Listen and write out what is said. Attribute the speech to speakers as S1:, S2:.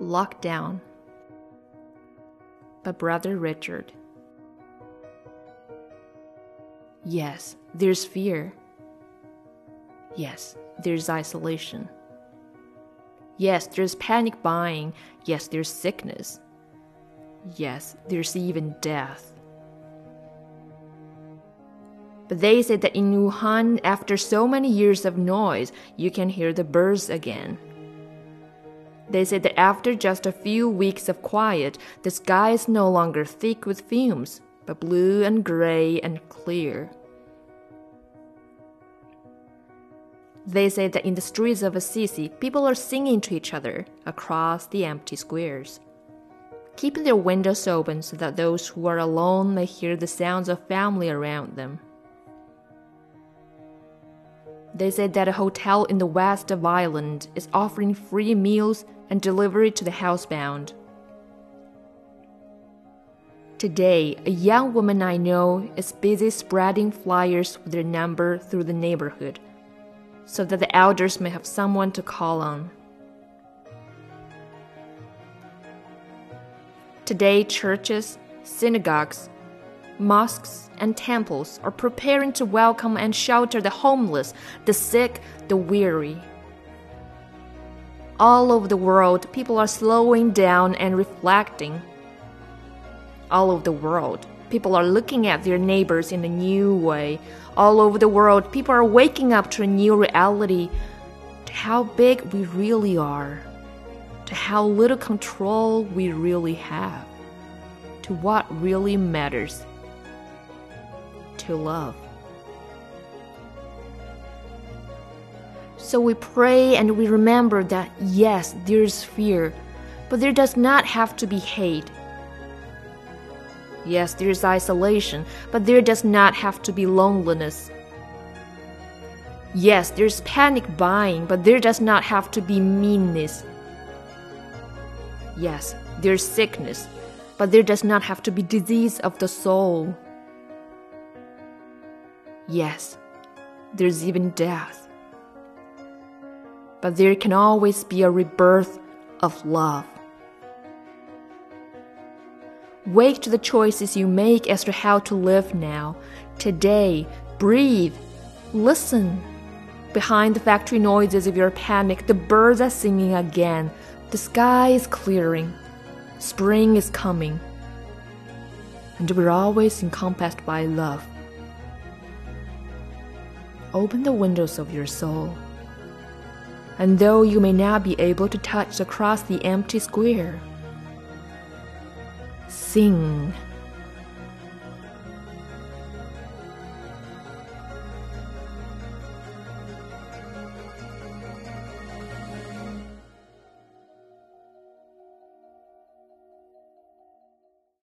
S1: locked down. But Brother Richard. Yes, there's fear. Yes, there's isolation. Yes, there's panic buying. Yes, there's sickness. Yes, there's even death. But they said that in Wuhan, after so many years of noise, you can hear the birds again. They say that after just a few weeks of quiet, the sky is no longer thick with fumes, but blue and gray and clear. They say that in the streets of Assisi, people are singing to each other across the empty squares, keeping their windows open so that those who are alone may hear the sounds of family around them. They say that a hotel in the west of Ireland is offering free meals and delivery to the housebound. Today, a young woman I know is busy spreading flyers with their number through the neighborhood so that the elders may have someone to call on. Today, churches, synagogues, mosques, and temples are preparing to welcome and shelter the homeless, the sick, the weary. All over the world, people are slowing down and reflecting. All over the world, people are looking at their neighbors in a new way. All over the world, people are waking up to a new reality to how big we really are, to how little control we really have, to what really matters to love. So we pray and we remember that yes, there's fear, but there does not have to be hate. Yes, there's isolation, but there does not have to be loneliness. Yes, there's panic buying, but there does not have to be meanness. Yes, there's sickness, but there does not have to be disease of the soul. Yes, there's even death. But there can always be a rebirth of love. Wake to the choices you make as to how to live now. Today, breathe, listen. Behind the factory noises of your panic, the birds are singing again. The sky is clearing. Spring is coming. And we're always encompassed by love. Open the windows of your soul. And though you may not be able to touch across the empty square, sing